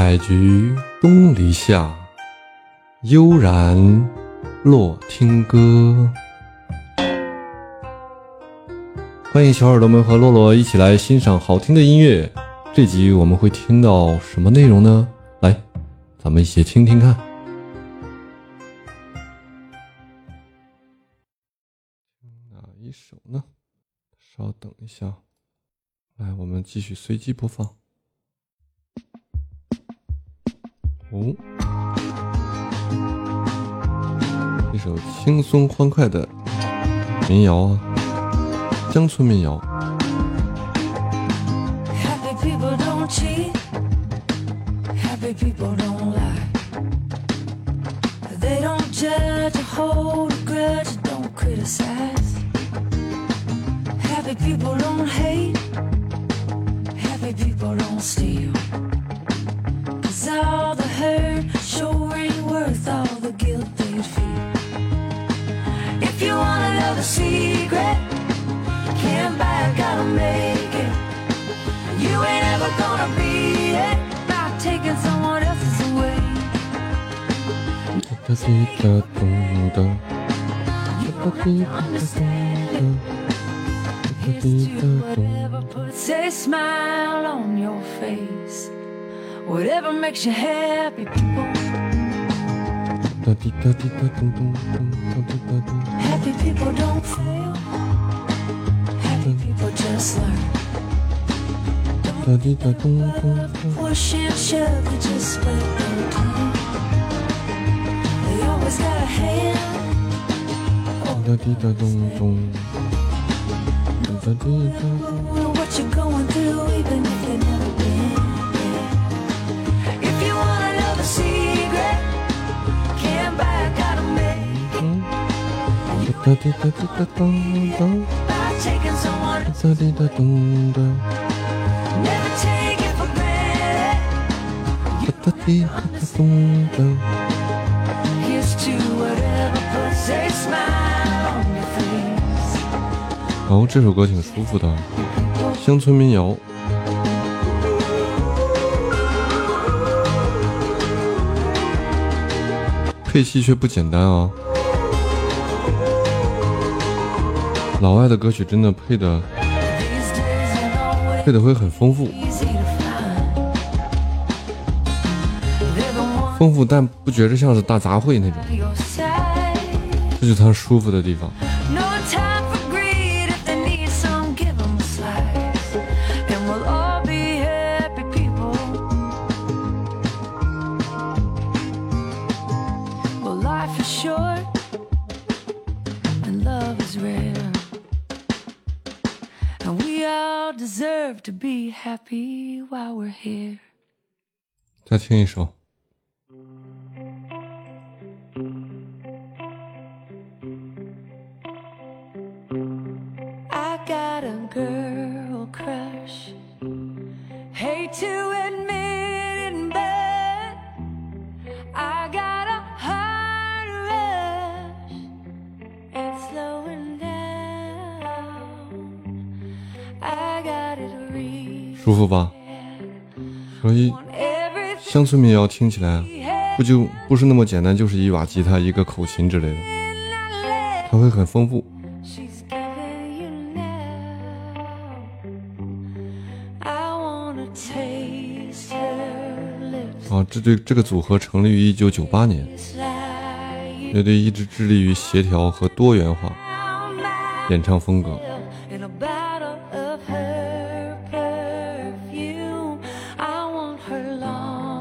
采菊东篱下，悠然落听歌。欢迎小耳朵们和洛洛一起来欣赏好听的音乐。这集我们会听到什么内容呢？来，咱们一起听听看。哪一首呢？稍等一下。来，我们继续随机播放。哦，一首轻松欢快的民谣啊，乡村民谣。People don't steal. Cause all the hurt sure ain't worth all the guilt they'd feel. If you wanna know the secret, can't buy it, gotta make it. You ain't ever gonna beat it by taking someone else's away. Whatever puts a smile on your face, whatever makes you happy, people. Happy people don't fail. Happy people just learn. Don't push and shove, they just wait their turn. They always got a hand. Oh. 哒滴哒滴哒咚咚，哒滴哒咚咚。哒滴哒哒咚咚。哦，这首歌挺舒服的，乡村民谣。配器却不简单啊、哦。老外的歌曲真的配的配的会很丰富，丰富但不觉着像是大杂烩那种，这就是它舒服的地方。再听一首。 舒服吧？所以乡村民谣听起来不就不是那么简单，就是一把吉他、一个口琴之类的，它会很丰富。啊，这对这个组合成立于一九九八年，乐队一直致力于协调和多元化演唱风格。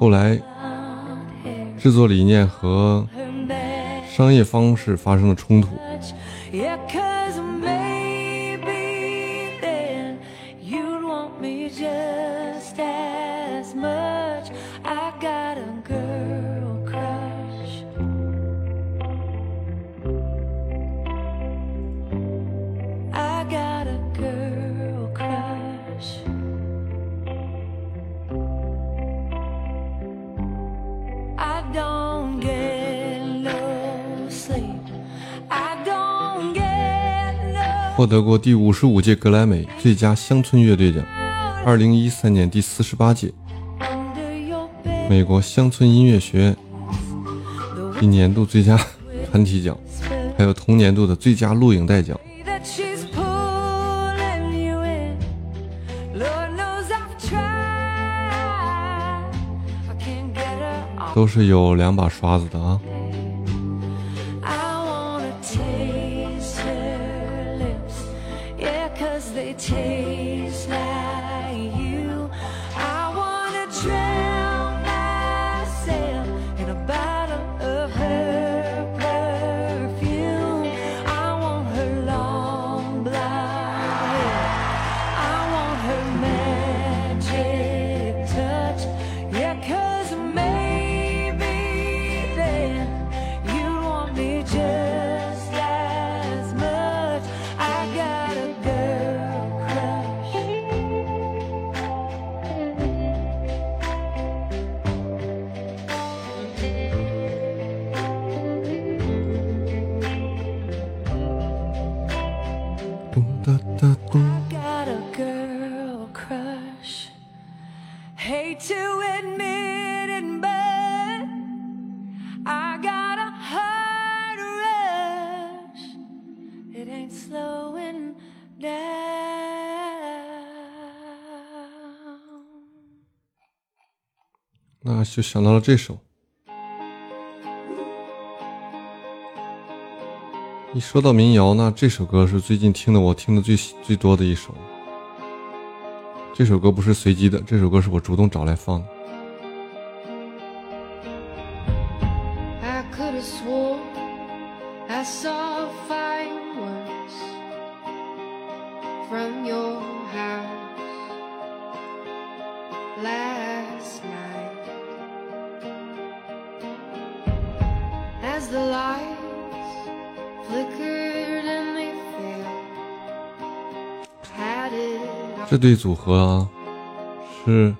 后来，制作理念和商业方式发生了冲突。获得过第五十五届格莱美最佳乡村乐队奖，二零一三年第四十八届美国乡村音乐学院一年度最佳团体奖，还有同年度的最佳录影带奖.都是有两把刷子的啊。they take. Ain't slowing down. 那就想到了这首。一说到民谣，那这首歌是最近听的我听的最最多的一首。这首歌不是随机的，这首歌是我主动找来放的。I from your house last night. As the lights flickered and they failed, had it 这对组合啊，是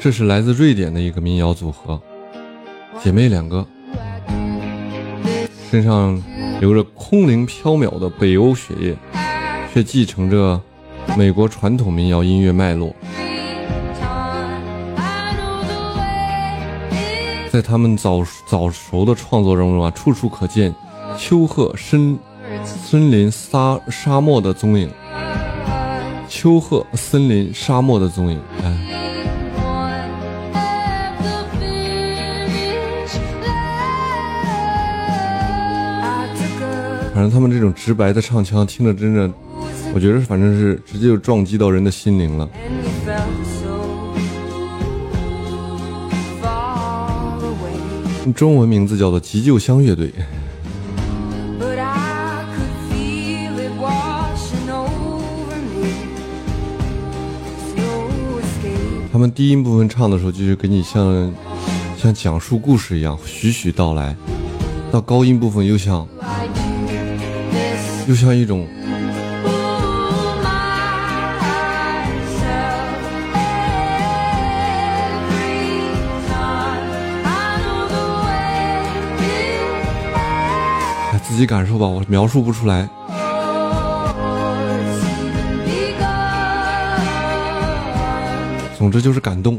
这是来自瑞典的一个民谣组合，姐妹两个，身上流着空灵飘渺的北欧血液，却继承着美国传统民谣音乐脉络。在他们早早熟的创作中啊，处处可见丘壑森森林沙沙漠的踪影，丘壑森林沙漠的踪影。哎，反正他们这种直白的唱腔，听着真的，我觉得反正是直接就撞击到人的心灵了。中文名字叫做急救箱乐队。他们低音部分唱的时候，就是给你像像讲述故事一样，徐徐道来；到高音部分又像又像一种自己感受吧，我描述不出来。总之就是感动。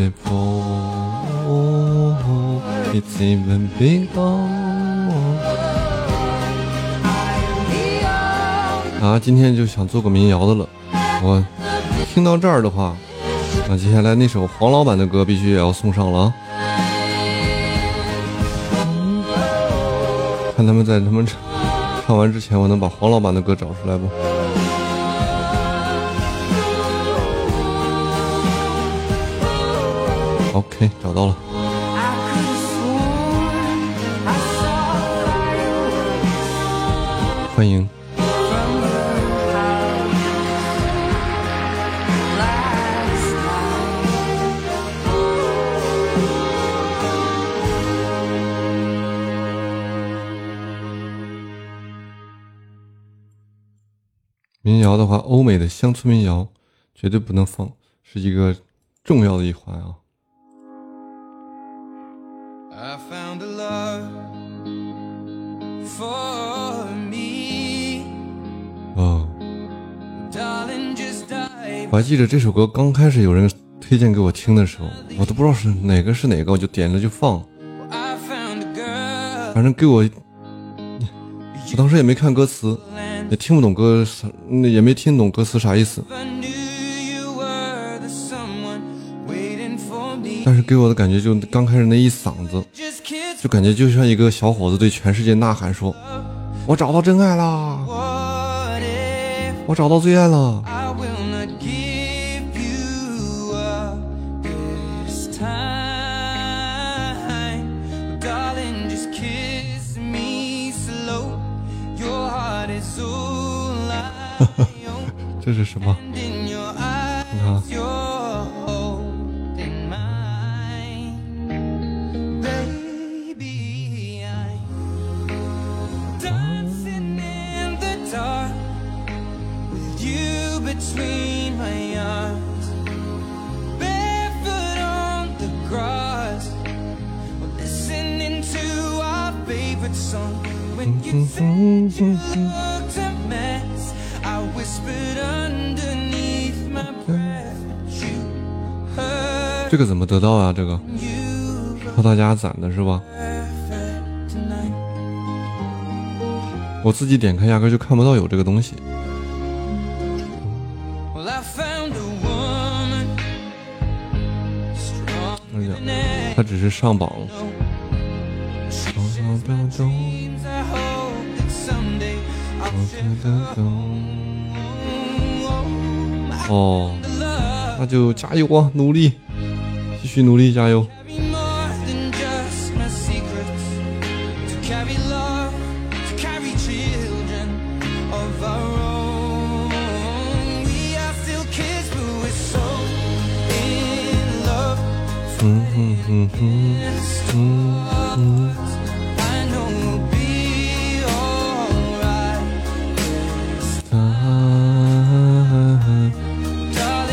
before it's even big 啊，今天就想做个民谣的了。我听到这儿的话，那接下来那首黄老板的歌必须也要送上了啊。看他们在他们唱完之前，我能把黄老板的歌找出来不？OK，找到了。欢迎。民谣的话，欧美的乡村民谣绝对不能放，是一个重要的一环啊。I found a love for me, 哦。我还记得这首歌刚开始有人推荐给我听的时候，我都不知道是哪个是哪个，我就点了就放。反正给我，我当时也没看歌词，也听不懂歌啥，也没听懂歌词啥意思，但是给我的感觉就刚开始那一嗓子，就感觉就像一个小伙子对全世界呐喊说：“我找到真爱啦，我找到最爱了。I will not give you up this time, darling? Just kiss me slow. Your heart is all I own. ”这是什么？你看 between my arms. Barefoot on the grass, listening to our favorite song. When you said you looked a mess, I whispered underneath my breath. You heard 这个怎么得到啊？这个靠大家攒的是吧.我自己点开压根就看不到有这个东西。他只是上榜。哦。那就加油啊，努力。继续努力，加油。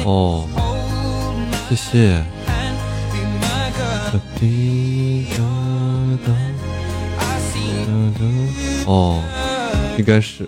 哦，谢谢。哦，应该是。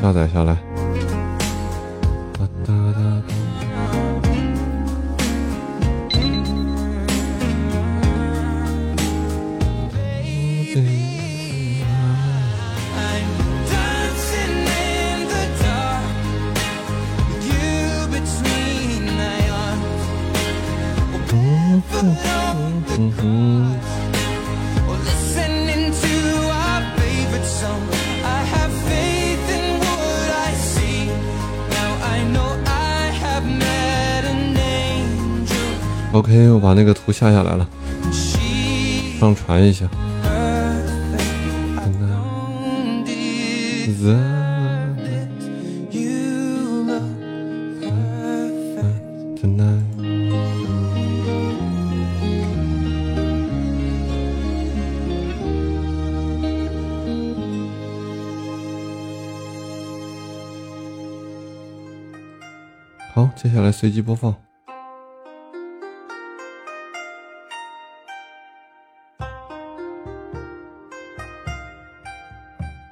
下载下来。把那个图下下来了，上传一下。好，接下来随机播放。